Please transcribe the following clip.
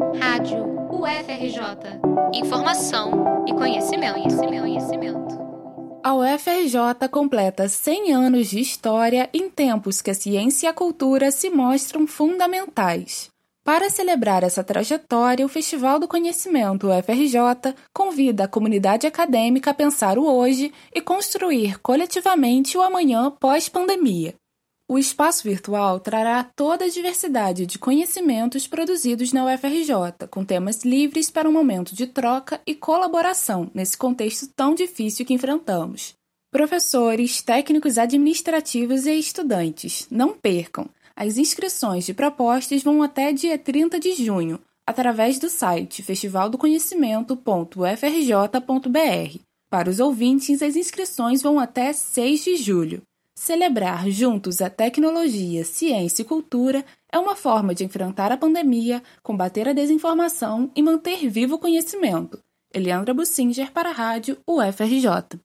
Rádio UFRJ. Informação e conhecimento, conhecimento, conhecimento. A UFRJ completa 100 anos de história em tempos que a ciência e a cultura se mostram fundamentais. Para celebrar essa trajetória, o Festival do Conhecimento UFRJ convida a comunidade acadêmica a pensar o hoje e construir coletivamente o amanhã pós-pandemia. O espaço virtual trará toda a diversidade de conhecimentos produzidos na UFRJ, com temas livres para um momento de troca e colaboração nesse contexto tão difícil que enfrentamos. Professores, técnicos administrativos e estudantes, não percam! As inscrições de propostas vão até dia 30 de junho, através do site festivaldoconhecimento.ufrj.br. Para os ouvintes, as inscrições vão até 6 de julho. Celebrar juntos a tecnologia, ciência e cultura é uma forma de enfrentar a pandemia, combater a desinformação e manter vivo o conhecimento. Eliandra Bussinger para a Rádio UFRJ.